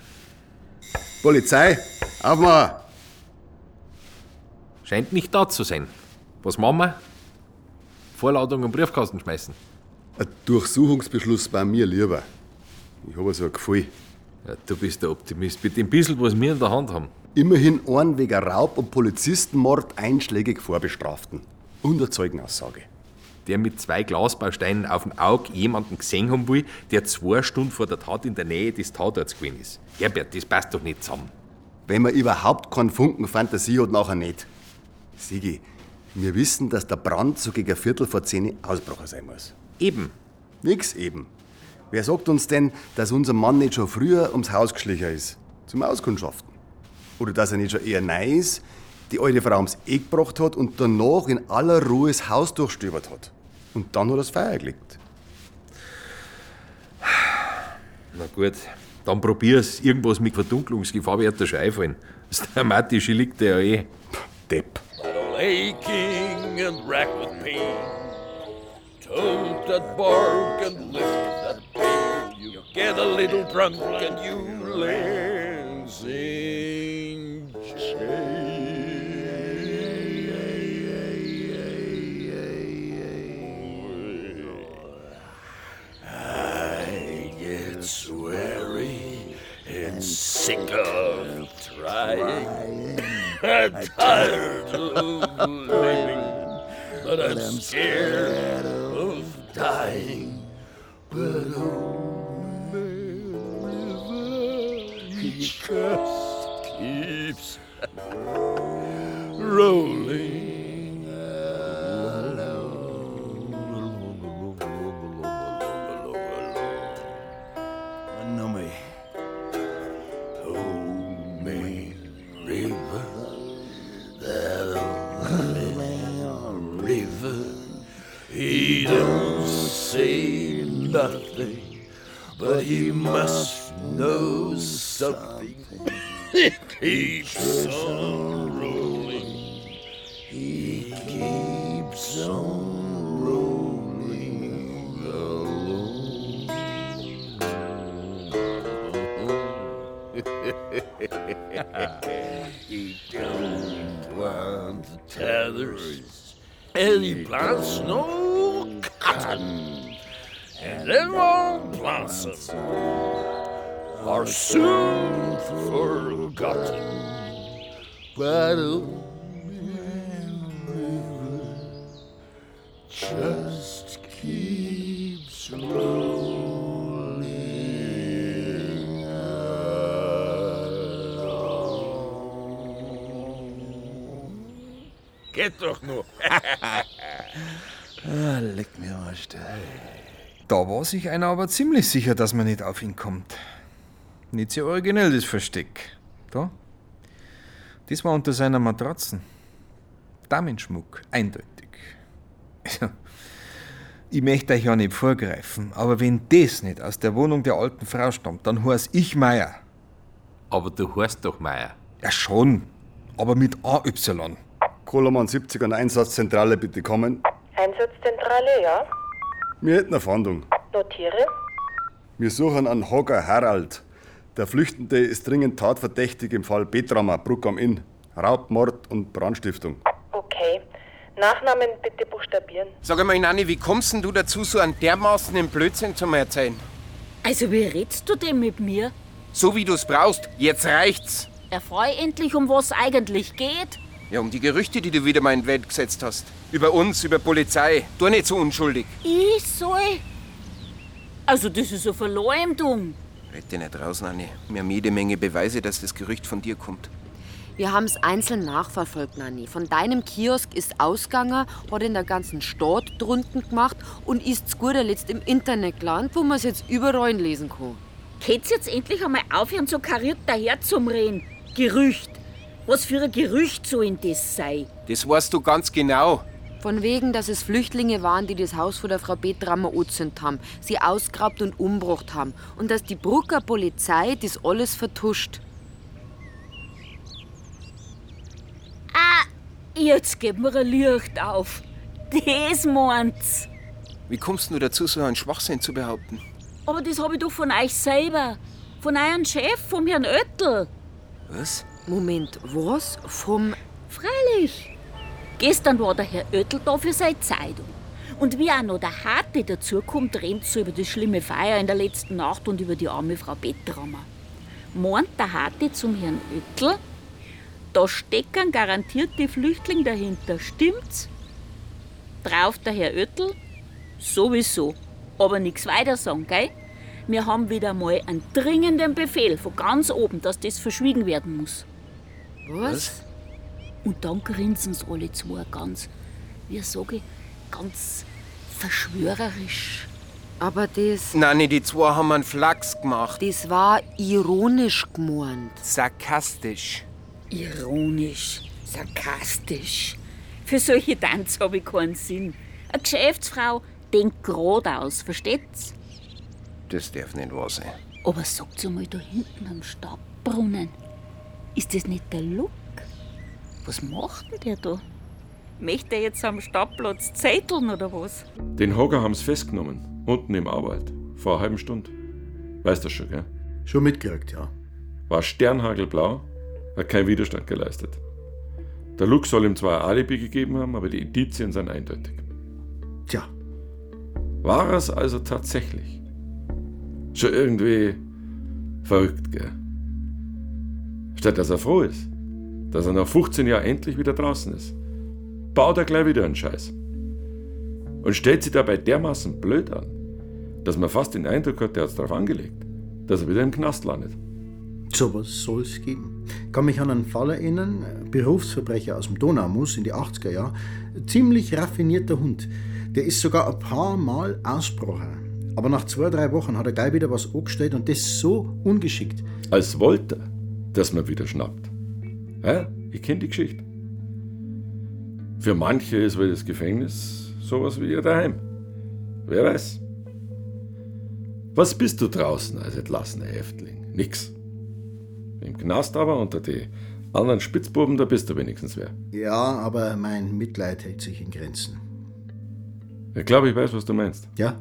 Polizei, aufmachen! Scheint nicht da zu sein. Was machen wir? Vorladung und Briefkasten schmeißen. Ein Durchsuchungsbeschluss bei mir lieber. Ich habe so ein Gefühl. Ja, du bist der Optimist. Mit dem bisschen, was wir in der Hand haben. Immerhin einen wegen Raub und Polizistenmord einschlägig vorbestraften. Und eine Zeugenaussage. Der mit zwei Glasbausteinen auf dem Auge jemanden gesehen haben will, der zwei Stunden vor der Tat in der Nähe des Tatorts gewesen ist. Herbert, das passt doch nicht zusammen. Wenn man überhaupt keinen Funken Fantasie hat, nachher nicht. Sigi, wir wissen, dass der Brand so gegen ein Viertel vor zehn ausgebrochen sein muss. Eben. Nix eben. Wer sagt uns denn, dass unser Mann nicht schon früher ums Haus geschlichen ist? Zum Auskundschaften. Oder dass er nicht schon eher neu ist, die alte Frau ums Eck gebracht hat und danach in aller Ruhe das Haus durchstöbert hat. Und dann hat er das Feuer gelegt. Na gut, dann probier's. Irgendwas mit Verdunklungsgefahr wird dir schon einfallen. Das Dramatische liegt ja eh. Depp. aching and racked with pain. Toad that bark and lift that pail. You get a little drunk and you learn sing I get sweary and sick of trying. I'm tired of living, but I'm scared of dying. But oh, never, He just keeps rolling. But he must know something. It soon forgotten. But just keeps rolling. Geht doch nur. Ah, leck mir Arsch. Da war sich einer aber ziemlich sicher, dass man nicht auf ihn kommt. Nicht sehr originell, das Versteck. Da? Das war unter seiner Matratzen. Damenschmuck, eindeutig. Ich möchte euch ja nicht vorgreifen, aber wenn das nicht aus der Wohnung der alten Frau stammt, dann heiß ich Meier. Aber du heißt doch Meier. Ja schon, aber mit AY. Koloman 70 an Einsatzzentrale bitte kommen. Einsatzzentrale, ja. Wir hätten eine Fahndung. Notiere. Wir suchen einen Hogger Harald. Der Flüchtende ist dringend tatverdächtig im Fall Betramer, Bruck am Inn. Raub, Mord und Brandstiftung. Okay. Nachnamen bitte buchstabieren. Sag einmal, Nanni, wie kommst denn du dazu, so einen dermaßen Blödsinn zu mir erzählen? Also, wie redst du denn mit mir? So wie du's brauchst. Jetzt reicht's. Erfreu endlich, um was eigentlich geht. Ja, um die Gerüchte, die du wieder mal in die Welt gesetzt hast. Über uns, über Polizei. Du nicht so unschuldig. Ich soll? Also, das ist eine Verleumdung. Red dich nicht raus, Nanni. Wir haben jede Menge Beweise, dass das Gerücht von dir kommt. Wir haben es einzeln nachverfolgt, Nanni. Von deinem Kiosk ist ausgegangen, hat in der ganzen Stadt drunten gemacht und ist zu guter Letzt im Internet gelandet, wo man es jetzt überall lesen kann. Könnt's jetzt endlich einmal aufhören, so kariert daher zum Reden? Gerücht. Was für ein Gerücht soll denn das sein? Das weißt du ganz genau. Von wegen, dass es Flüchtlinge waren, die das Haus von der Frau Betrammer angezündet haben, sie ausgeraubt und umgebracht haben. Und dass die Brucker Polizei das alles vertuscht. Ah, jetzt geht mir ein Licht auf. Das meint's. Wie kommst du dazu, so einen Schwachsinn zu behaupten? Aber das habe ich doch von euch selber. Von eurem Chef, vom Herrn Oettel. Was? Moment, was? Vom. Freilich. Gestern war der Herr Oettel da für seine Zeitung. Und wie auch noch der Harte dazukommt, rennt so über das schlimme Feier in der letzten Nacht und über die arme Frau Bettrammer. Meint der Harte zum Herrn Oettel, da stecken garantiert die Flüchtlinge dahinter, stimmt's? Drauf der Herr Oettel, sowieso, aber nichts weiter sagen, gell? Wir haben wieder mal einen dringenden Befehl von ganz oben, dass das verschwiegen werden muss. Was? Und dann grinsen sie alle zwei ganz, wie sage ich, ganz verschwörerisch. Aber das. Nanni, die zwei haben einen Flachs gemacht. Das war ironisch gemeint. Sarkastisch. Ironisch, sarkastisch. Für solche Tanz habe ich keinen Sinn. Eine Geschäftsfrau denkt geradeaus, versteht's? Das darf nicht wahr sein. Aber sagt's einmal da hinten am Stadtbrunnen. Ist das nicht der Look? Was macht denn der da? Möchte er jetzt am Stadtplatz zetteln oder was? Den Hogger haben's festgenommen, unten im Arbeit, vor einer halben Stunde. Weißt du schon, gell? Schon mitgekriegt, ja. War sternhagelblau, hat keinen Widerstand geleistet. Der Luke soll ihm zwar ein Alibi gegeben haben, aber die Indizien sind eindeutig. Tja. War es also tatsächlich? Schon irgendwie verrückt, gell? Statt dass er froh ist, dass er nach 15 Jahren endlich wieder draußen ist, baut er gleich wieder einen Scheiß. Und stellt sich dabei dermaßen blöd an, dass man fast den Eindruck hat, der hat's darauf angelegt, dass er wieder im Knast landet. Sowas soll es geben. Ich kann mich an einen Fall erinnern, Berufsverbrecher aus dem Donaumus in die 80er Jahre, ziemlich raffinierter Hund. Der ist sogar ein paar Mal ausgebrochen. Aber nach zwei, drei Wochen hat er gleich wieder was angestellt und das so ungeschickt. Als wollte er, dass man wieder schnappt. Ja, ich kenne die Geschichte. Für manche ist wohl das Gefängnis sowas wie ihr daheim. Wer weiß. Was bist du draußen als entlassener Häftling? Nix. Im Knast aber unter die anderen Spitzbuben, da bist du wenigstens wer. Ja, aber mein Mitleid hält sich in Grenzen. Ich glaube, ich weiß, was du meinst. Ja?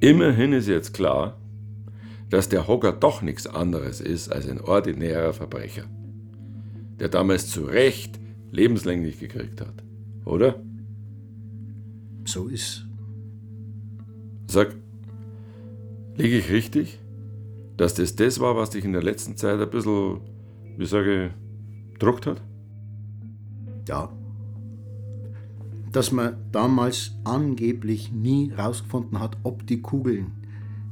Immerhin ist jetzt klar, dass der Hocker doch nichts anderes ist als ein ordinärer Verbrecher, der damals zu Recht lebenslänglich gekriegt hat. Oder? So ist. Sag, liege ich richtig, dass das das war, was dich in der letzten Zeit ein bisschen, wie sage ich, druckt hat? Ja. Dass man damals angeblich nie rausgefunden hat, ob die Kugeln,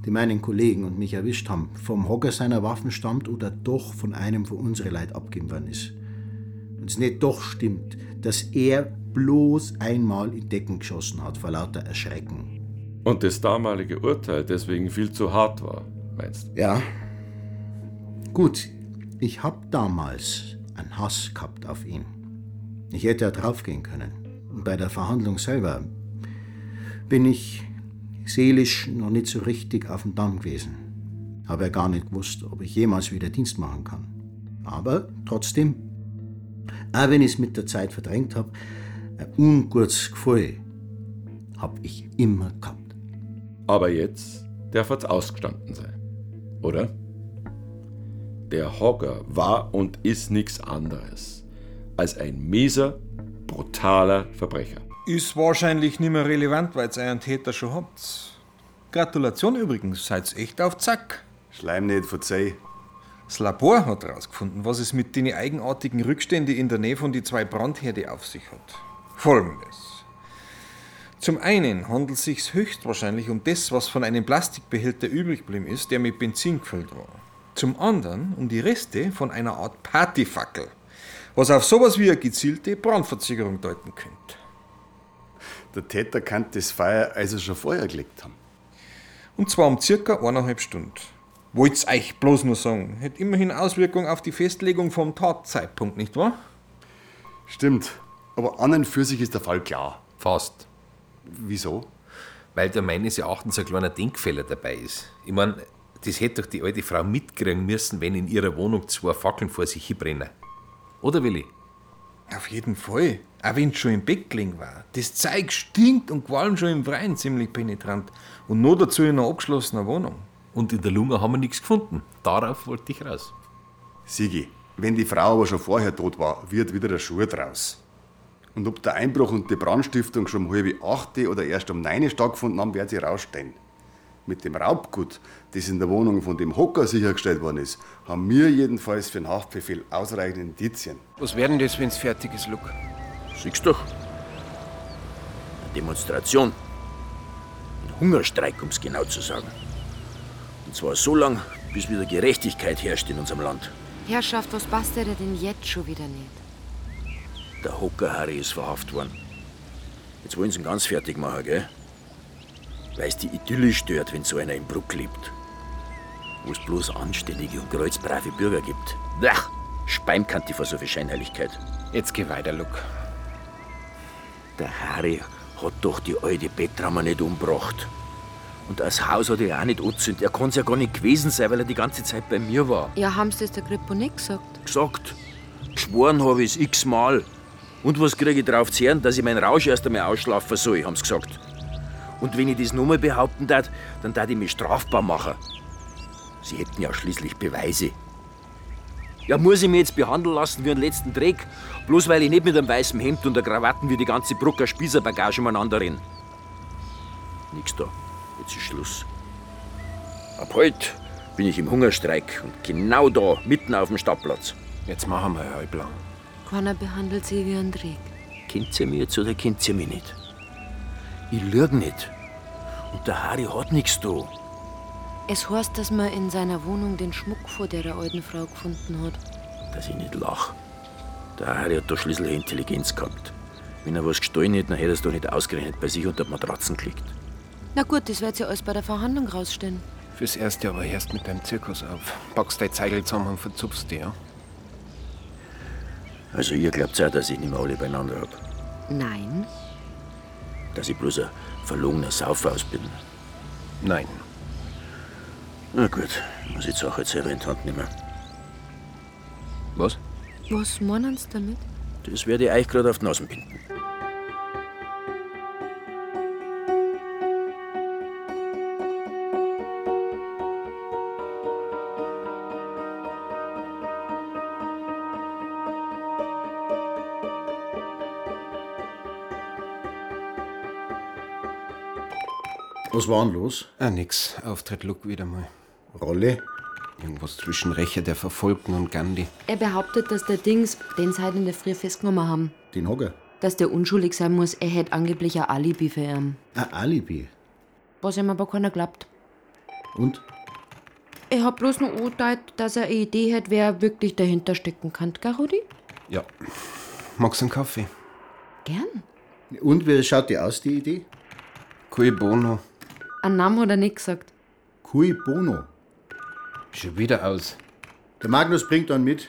die meinen Kollegen und mich erwischt haben, vom Hocker seiner Waffen stammt oder doch von einem von unseren Leid abgegeben worden ist. Und es nicht doch stimmt, dass er bloß einmal in Decken geschossen hat vor lauter Erschrecken. Und das damalige Urteil deswegen viel zu hart war, meinst du? Ja. Gut, ich hab damals einen Hass gehabt auf ihn. Ich hätte ja draufgehen können. Und bei der Verhandlung selber bin ich seelisch noch nicht so richtig auf dem Damm gewesen. Habe ja gar nicht gewusst, ob ich jemals wieder Dienst machen kann. Aber trotzdem, auch wenn ich es mit der Zeit verdrängt habe, ein ungutes Gefühl habe ich immer gehabt. Aber jetzt darf es ausgestanden sein, oder? Der Hogger war und ist nichts anderes als ein mieser, brutaler Verbrecher. Ist wahrscheinlich nicht mehr relevant, weil ihr einen Täter schon habt. Gratulation übrigens, seid echt auf Zack. Schleim nicht, verzeih. Das Labor hat herausgefunden, was es mit den eigenartigen Rückständen in der Nähe von die zwei Brandherde auf sich hat. Folgendes. Zum einen handelt es sich höchstwahrscheinlich um das, was von einem Plastikbehälter übrig geblieben ist, der mit Benzin gefüllt war. Zum anderen um die Reste von einer Art Partyfackel, was auf sowas wie eine gezielte Brandverzögerung deuten könnte. Der Täter kann das Feuer also schon vorher gelegt haben. Und zwar um circa eineinhalb Stunden. Wollt's euch bloß nur sagen. Hätte immerhin Auswirkung auf die Festlegung vom Tatzeitpunkt, nicht wahr? Stimmt. Aber an und für sich ist der Fall klar. Fast. Wieso? Weil da meines Erachtens ein kleiner Denkfehler dabei ist. Ich meine, das hätte doch die alte Frau mitkriegen müssen, wenn in ihrer Wohnung zwei Fackeln vor sich hinbrennen. Oder, Willi? Auf jeden Fall. Auch wenn es schon im Bett gelegen war. Das Zeug stinkt und qualmt schon im Freien ziemlich penetrant. Und nur dazu in einer abgeschlossenen Wohnung. Und in der Lunge haben wir nichts gefunden. Darauf wollte ich raus. Sigi, wenn die Frau aber schon vorher tot war, wird wieder der Schuh draus. Und ob der Einbruch und die Brandstiftung schon um halb acht oder erst um neun stattgefunden haben, wird sie rausstellen. Mit dem Raubgut, das in der Wohnung von dem Hocker sichergestellt worden ist, haben wir jedenfalls für den Haftbefehl ausreichend Indizien. Was werden das, wenn's fertig ist, Luke? Siehst doch. Eine Demonstration. Ein Hungerstreik, um's genau zu sagen. Und zwar so lang, bis wieder Gerechtigkeit herrscht in unserem Land. Herrschaft, was passt dir denn jetzt schon wieder nicht? Der Hocker Harry ist verhaftet worden. Jetzt wollen sie ihn ganz fertig machen, gell? Weil's die Idylle stört, wenn so einer im Bruck lebt. Wo es bloß anständige und kreuzbrave Bürger gibt. Ach, Speimkanti vor so viel Scheinheiligkeit. Jetzt geh weiter, Luke. Der Harry hat doch die alte Bettramer nicht umgebracht. Und das Haus hat er auch nicht angezündet. Er kann's ja gar nicht gewesen sein, weil er die ganze Zeit bei mir war. Ja, haben's das der Grippo nicht gesagt? Gesagt. Geschworen habe ich's x-mal. Und was kriege ich drauf zu hören, dass ich meinen Rausch erst einmal ausschlafen soll, haben's gesagt. Und wenn ich das nochmal behaupten darf, dann darf ich mich strafbar machen. Sie hätten ja schließlich Beweise. Ja, muss ich mich jetzt behandeln lassen wie einen letzten Dreck, bloß weil ich nicht mit einem weißen Hemd und der Krawatten wie die ganze Brucker Spießerbagage umeinander renn. Nix da. Jetzt ist Schluss. Ab heute bin ich im Hungerstreik und genau da, mitten auf dem Stadtplatz. Jetzt machen wir halblang. Keiner behandelt sie wie ein Dreck. Kennt ihr mich jetzt oder kennt ihr mich nicht? Ich lüg nicht. Und der Harry hat nichts da. Es heißt, dass man in seiner Wohnung den Schmuck vor der alten Frau gefunden hat. Dass ich nicht lach. Der Harry hat da schließlich Intelligenz gehabt. Wenn er was gestohlen hätte, dann hätte er es doch nicht ausgerechnet bei sich unter die Matratzen gelegt. Na gut, das wird ja alles bei der Verhandlung rausstellen. Fürs Erste aber hörst mit deinem Zirkus auf. Packst dein Zeigel zusammen und verzupfst die, ja? Also ihr glaubt auch, dass ich nicht mehr alle beieinander hab. Nein. Dass ich bloß ein verlogener Saufaus bin. Nein. Na gut, muss ich die Sache jetzt selber in die Hand nehmen. Was? Was meinen Sie damit? Das werde ich euch gerade auf die Nasen binden. Was war denn los? Ah, nix. Auftritt Luke wieder mal. Rolle? Irgendwas zwischen Rächer der Verfolgten und Gandhi. Er behauptet, dass der Dings, den heute in der Früh festgenommen haben, Den Hocker? dass der unschuldig sein muss, er hätte angeblich ein Alibi für ihn. Ein Alibi? Was ihm aber keiner glaubt. Und? Er hat bloß nur urteilt, dass er eine Idee hat, wer wirklich dahinter stecken kann, gell, Rudi? Ja. Magst du einen Kaffee? Gern. Und wie schaut die aus, die Idee? Cui bono. Ein Name hat er nicht gesagt. Cui bono. Schon wieder aus. Der Magnus bringt dann mit.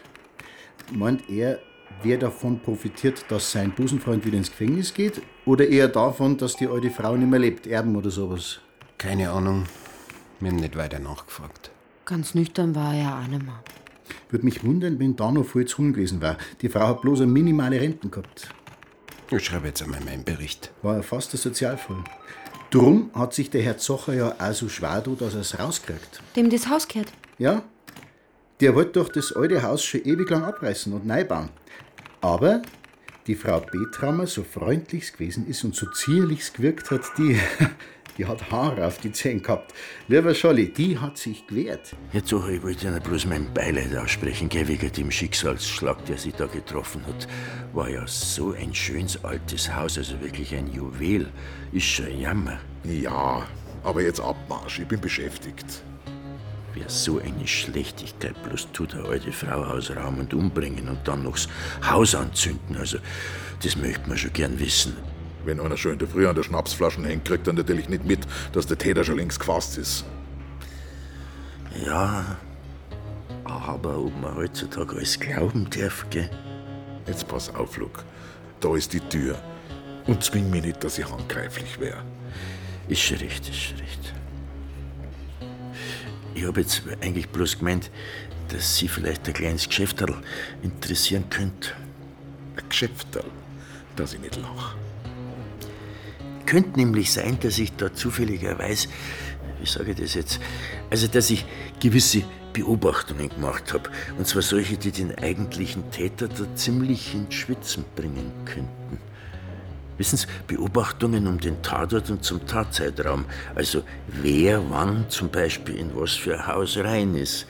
Meint er, wer davon profitiert, dass sein Busenfreund wieder ins Gefängnis geht? Oder eher davon, dass die alte Frau nicht mehr lebt, Erben oder sowas? Keine Ahnung. Wir haben nicht weiter nachgefragt. Ganz nüchtern war er ja auch nicht mehr. Würde mich wundern, wenn da noch viel zu gewesen war. Die Frau hat bloß eine minimale Renten gehabt. Ich schreibe jetzt einmal meinen Bericht. War ja fast ein Sozialfall. Drum hat sich der Herr Zocher ja auch so schwer da, dass er es rauskriegt. Dem das Haus gehört. Ja, der wollte doch das alte Haus schon ewig lang abreißen und neu bauen. Aber die Frau Betrammer, so freundlich gewesen ist und so zierlich gewirkt hat, die, die hat Haare auf die Zähne gehabt. Lieber Scholli, die hat sich gewehrt. Jetzt so, ich wollte Ihnen bloß mein Beileid aussprechen, gell, wegen dem Schicksalsschlag, der Sie da getroffen hat. War ja so ein schönes altes Haus, also wirklich ein Juwel. Ist schon Jammer. Ja, aber jetzt Abmarsch, ich bin beschäftigt. Wer so eine Schlechtigkeit bloß tut, eine alte Frau ausrauben und umbringen und dann noch das Haus anzünden, also das möchte man schon gern wissen. Wenn einer schon in der Früh an der Schnapsflaschen hängt, kriegt er natürlich nicht mit, dass der Täter schon längst gefasst ist. Ja, aber ob man heutzutage alles glauben darf, gell? Jetzt pass auf, Luke. Da ist die Tür. Und zwing mich nicht, dass ich handgreiflich wäre. Ist schon recht, ist schon recht. Ich habe jetzt eigentlich bloß gemeint, dass Sie vielleicht ein kleines Geschäfterl interessieren könnte. Ein Geschäfterl? Dass ich nicht lach. Könnte nämlich sein, dass ich da zufälligerweise, wie sage ich das jetzt, also dass ich gewisse Beobachtungen gemacht habe. Und zwar solche, die den eigentlichen Täter da ziemlich ins Schwitzen bringen könnten. Wissen Sie, Beobachtungen um den Tatort und zum Tatzeitraum. Also wer wann zum Beispiel in was für ein Haus rein ist.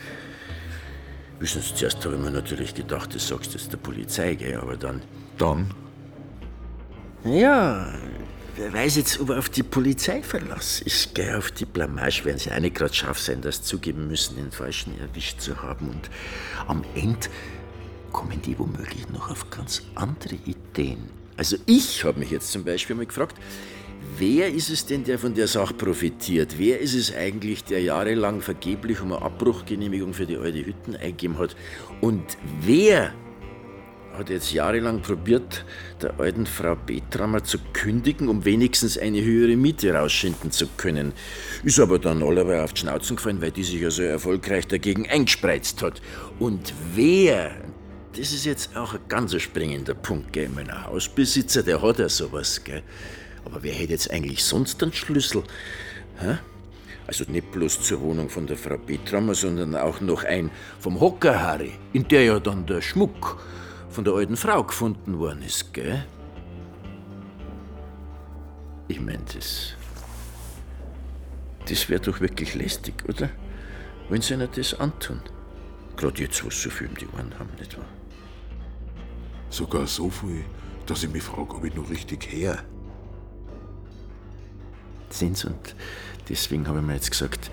Wissen Sie, zuerst habe ich mir natürlich gedacht, das sagst du jetzt der Polizei, gell? aber dann... Dann? Ja, wer weiß jetzt, ob er auf die Polizei Verlass ist. Gell? Auf die Blamage werden sie auch nicht gerade scharf sein, das zugeben müssen, den Falschen erwischt zu haben. Und am Ende kommen die womöglich noch auf ganz andere Ideen. Also ich habe mich jetzt zum Beispiel mal gefragt, wer ist es denn, der von der Sache profitiert? Wer ist es eigentlich, der jahrelang vergeblich um eine Abbruchgenehmigung für die alte Hütten eingegeben hat? Und wer hat jetzt jahrelang probiert, der alten Frau Betrammer zu kündigen, um wenigstens eine höhere Miete rausschinden zu können. Ist aber dann allerweil auf die Schnauzen gefallen, weil die sich ja so erfolgreich dagegen eingespreizt hat. Und wer, das ist jetzt auch ein ganz springender Punkt, gell, mein Hausbesitzer, der hat ja sowas, gell. Aber wer hätte jetzt eigentlich sonst den Schlüssel? Hä? Also nicht bloß zur Wohnung von der Frau Betrammer, sondern auch noch ein vom Hocker Harry, in der ja dann der Schmuck von der alten Frau gefunden worden ist, gell? Ich mein, das. Das wäre doch wirklich lästig, oder? Wenn sie ihnen das antun. Gerade jetzt, wo sie so viel um die Ohren haben, nicht wahr? Sogar so viel, dass ich mich frage, ob ich noch richtig her. Sind's und deswegen habe ich mir jetzt gesagt,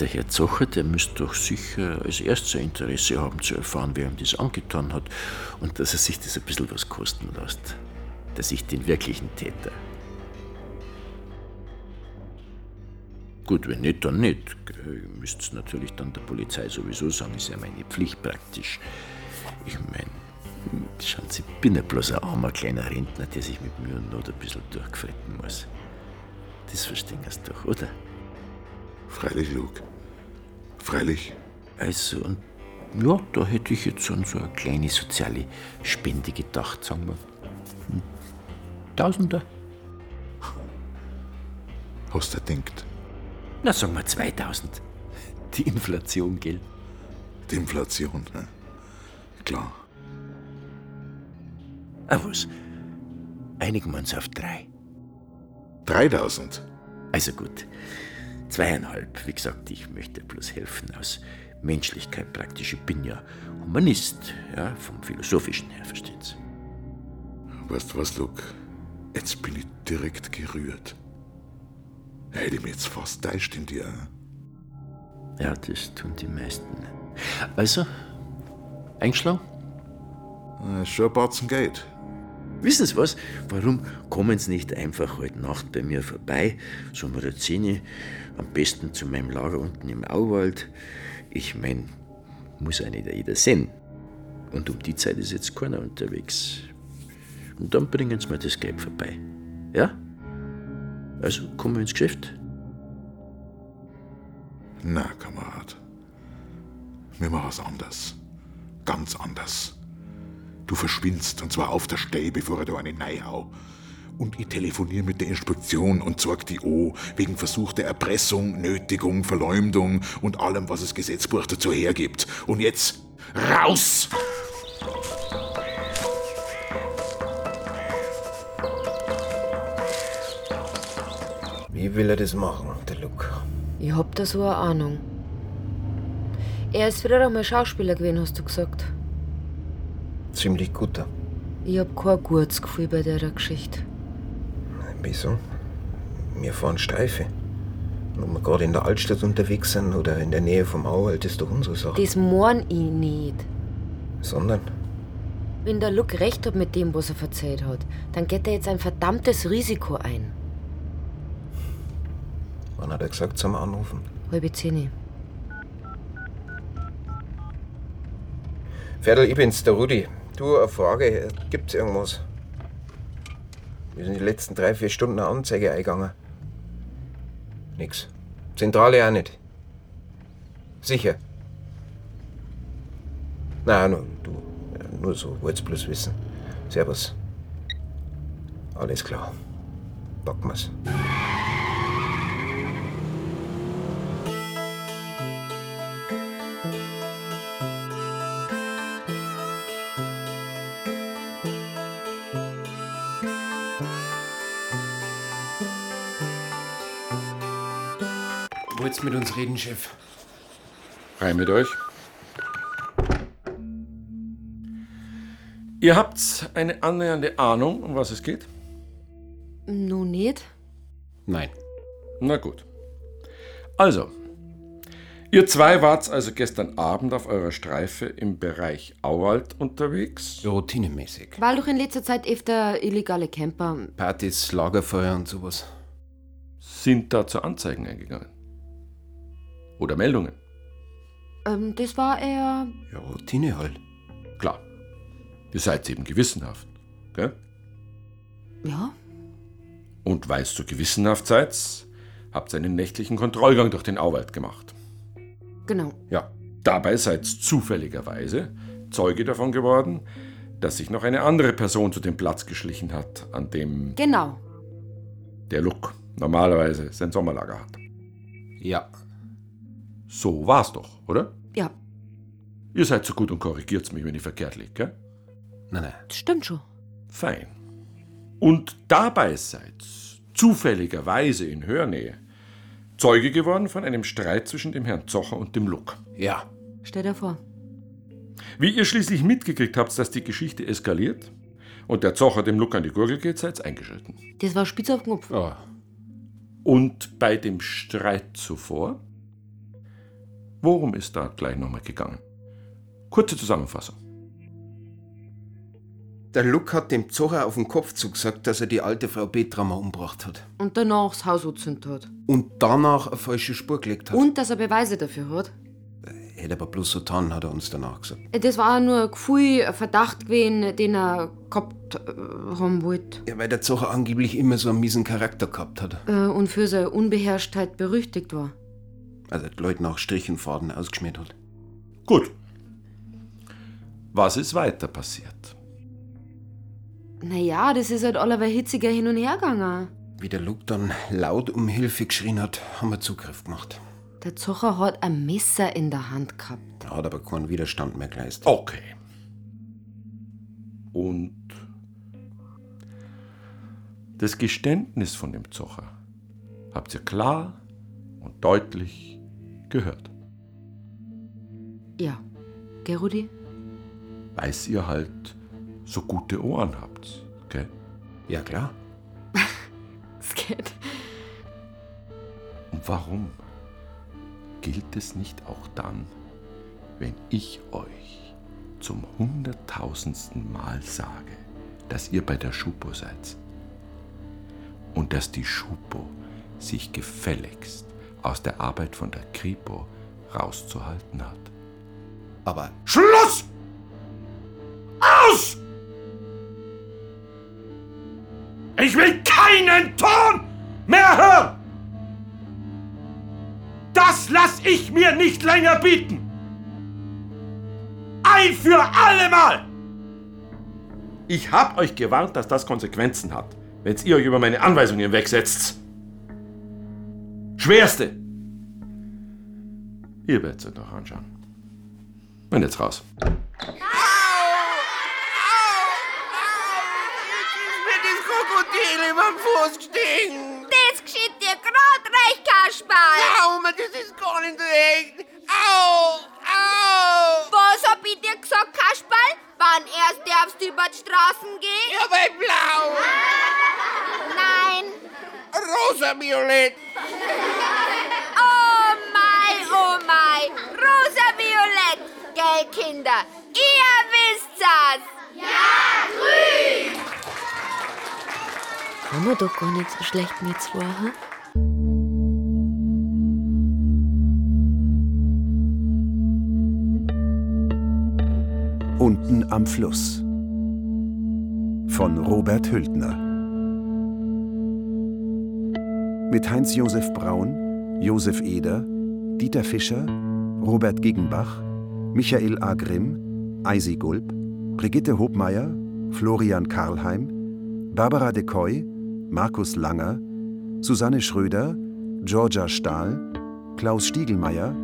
Der Herr Zocher, der müsste doch sicher als erster Interesse haben zu erfahren, wer ihm das angetan hat und dass er sich das ein bisschen was kosten lässt. Dass ich den wirklichen Täter. Gut, wenn nicht, dann nicht. Ihr es natürlich dann der Polizei sowieso sagen, ist ja meine Pflicht praktisch. Ich meine, schauen Sie, ich bin ja bloß ein armer kleiner Rentner, der sich mit Mühe und Not ein bisschen durchfretten muss. Das verstehen Sie doch, oder? Freilich, Luke. Freilich. Also, und ja, da hätte ich jetzt an so eine kleine soziale Spende gedacht, sagen wir. Hm, Tausender? Hast du denkt? Na, sagen wir 2000. Die Inflation, gell? Die Inflation, ne? Klar. Ah, was? Einigen wir uns auf drei. 3000? Also gut. Zweieinhalb. Wie gesagt, ich möchte bloß helfen aus Menschlichkeit praktisch. Ich bin ja Humanist, ja, vom Philosophischen her, verstehen Sie? Weißt du was, Luke? Jetzt bin ich direkt gerührt. Hätte ich mich jetzt fast täuscht in dir. Ja, das tun die meisten. Also, eingeschlagen? Äh, schon ein Batzen Geld. Wissen Sie was? Warum kommen Sie nicht einfach heute Nacht bei mir vorbei, so um eine Zehn, am besten zu meinem Lager unten im Auwald? Ich mein, muss ja nicht jeder sehen. Und um die Zeit ist jetzt keiner unterwegs. Und dann bringen Sie mir das Geld vorbei. Ja? Also kommen wir ins Geschäft. Na, Kamerad. Wir machen was anders. Ganz anders. Du verschwindst, und zwar auf der Stelle, bevor er da eine Neihau. Und ich telefoniere mit der Inspektion und sorg die an, wegen versuchter Erpressung, Nötigung, Verleumdung und allem, was das Gesetzbuch dazu hergibt. Und jetzt raus! Wie will er das machen, der Luke? Ich hab da so eine Ahnung. Er ist früher einmal Schauspieler gewesen, hast du gesagt. Ziemlich guter. Ich hab kein gutes Gefühl bei der Geschichte. Wieso? Wir fahren Streife. Und Ob wir gerade in der Altstadt unterwegs sind oder in der Nähe vom Auwald, ist doch unsere Sache. Das mein ich nicht. Sondern? Wenn der Luke recht hat mit dem, was er erzählt hat, dann geht er jetzt ein verdammtes Risiko ein. Wann hat er gesagt, zum Anrufen? Halbe Zehn. Ferdl, ich bin's, der Rudi. Du, eine Frage. Gibt's irgendwas? Wir sind die letzten drei, vier Stunden eine Anzeige eingegangen. Nix. Zentrale auch nicht. Sicher. Nein, nur, du, nur so, wollt's bloß wissen. Servus. Alles klar. Packen wir's. Wollt's mit uns reden, Chef? Rein mit euch. Ihr habt eine annähernde Ahnung, um was es geht? Nun nicht? Nein. Na gut. Also, ihr zwei wart also gestern Abend auf eurer Streife im Bereich Auwald unterwegs? Routinemäßig. Weil doch in letzter Zeit öfter illegale Camper. Partys, Lagerfeuer und sowas. Sind da zu Anzeigen eingegangen? Oder Meldungen? Ähm, das war eher. Ja, Routine halt. Klar. Ihr seid eben gewissenhaft, gell? Ja. Und weil so gewissenhaft seid, habt ihr einen nächtlichen Kontrollgang durch den Auwald gemacht. Genau. Ja, dabei seid zufälligerweise Zeuge davon geworden, dass sich noch eine andere Person zu dem Platz geschlichen hat, an dem Genau. der Luck normalerweise sein Sommerlager hat. Ja. So war's doch, oder? Ja. Ihr seid so gut und korrigiert's mich, wenn ich verkehrt liege, gell? Nein, nein. Das stimmt schon. Fein. Und dabei seid zufälligerweise in Hörnähe Zeuge geworden von einem Streit zwischen dem Herrn Zocher und dem Luck. Ja. Stell dir vor. Wie ihr schließlich mitgekriegt habt, dass die Geschichte eskaliert und der Zocher dem Luck an die Gurgel geht, seid eingeschritten. Das war spitz auf den Kopf. Und bei dem Streit zuvor? Worum ist da gleich nochmal gegangen? Kurze Zusammenfassung. Der Luck hat dem Zocher auf den Kopf zugesagt, dass er die alte Frau Petra mal umgebracht hat. Und danach das Haus angezündet hat. Und danach eine falsche Spur gelegt hat. Und dass er Beweise dafür hat. Hätte aber bloß so getan, hat er uns danach gesagt. Das war nur ein Gefühl, ein Verdacht gewesen, den er gehabt äh, haben wollte. Ja, weil der Zocher angeblich immer so einen miesen Charakter gehabt hat. Äh, und für seine Unbeherrschtheit berüchtigt war. Also die Leute nach Strichenfaden ausgeschmiert hat. Gut. Was ist weiter passiert? Naja, das ist halt allerweil hitziger hin und her gegangen. Wie der Luke dann laut um Hilfe geschrien hat, haben wir Zugriff gemacht. Der Zocher hat ein Messer in der Hand gehabt. Er hat aber keinen Widerstand mehr geleistet. Okay. Und das Geständnis von dem Zocher habt ihr klar und deutlich gehört. Ja. Gerudi? Weiß ihr halt so gute Ohren habt, gell? Ja, klar. Es geht. Und warum gilt es nicht auch dann, wenn ich euch zum hunderttausendsten Mal sage, dass ihr bei der Schupo seid und dass die Schupo sich gefälligst aus der Arbeit von der Kripo rauszuhalten hat? Aber Schluss! Aus! Ich will keinen Ton mehr hören! Das lass ich mir nicht länger bieten! Ein für allemal! Ich hab euch gewarnt, dass das Konsequenzen hat, wenn ihr euch über meine Anweisungen wegsetzt. Schwerste! Ihr werdet es noch anschauen. Und jetzt raus. mir das Krokodil überm Fuß gestiegen. Das geschieht dir grad recht, Kasperl. Ja, aber das ist gar nicht recht. Au, au. Was hab ich dir gesagt, Kasperl? Wann erst darfst du über die Straßen gehen? Ja, bei Blau. Nein. Rosa-Violett. Oh mein, oh mein. Rosa-Violett. Gell, Kinder? Ihr wisst das. Ja, grün. Haben wir doch gar nicht so schlecht mit zwei, hm? Unten am Fluss von Robert Hültner. Mit Heinz-Josef Braun, Josef Eder, Dieter Fischer, Robert Giggenbach, Michael A. Grimm, Eisi Gulb, Brigitte Hobmeier, Florian Karlheim, Barbara de Coy, Markus Langer, Susanne Schröder, Georgia Stahl, Klaus Stiegelmeier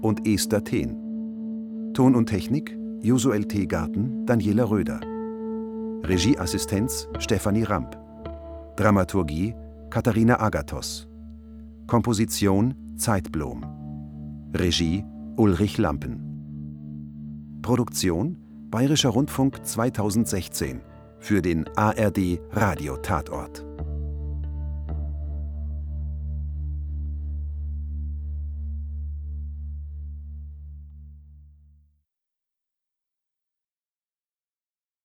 und Esther Thehn. Ton und Technik Josuel T. Garten, Daniela Röder. Regieassistenz Stefanie Ramp. Dramaturgie Katharina Agathos. Komposition Zeitblom. Regie Ulrich Lampen. Produktion Bayerischer Rundfunk 2016 für den ARD Radio Tatort.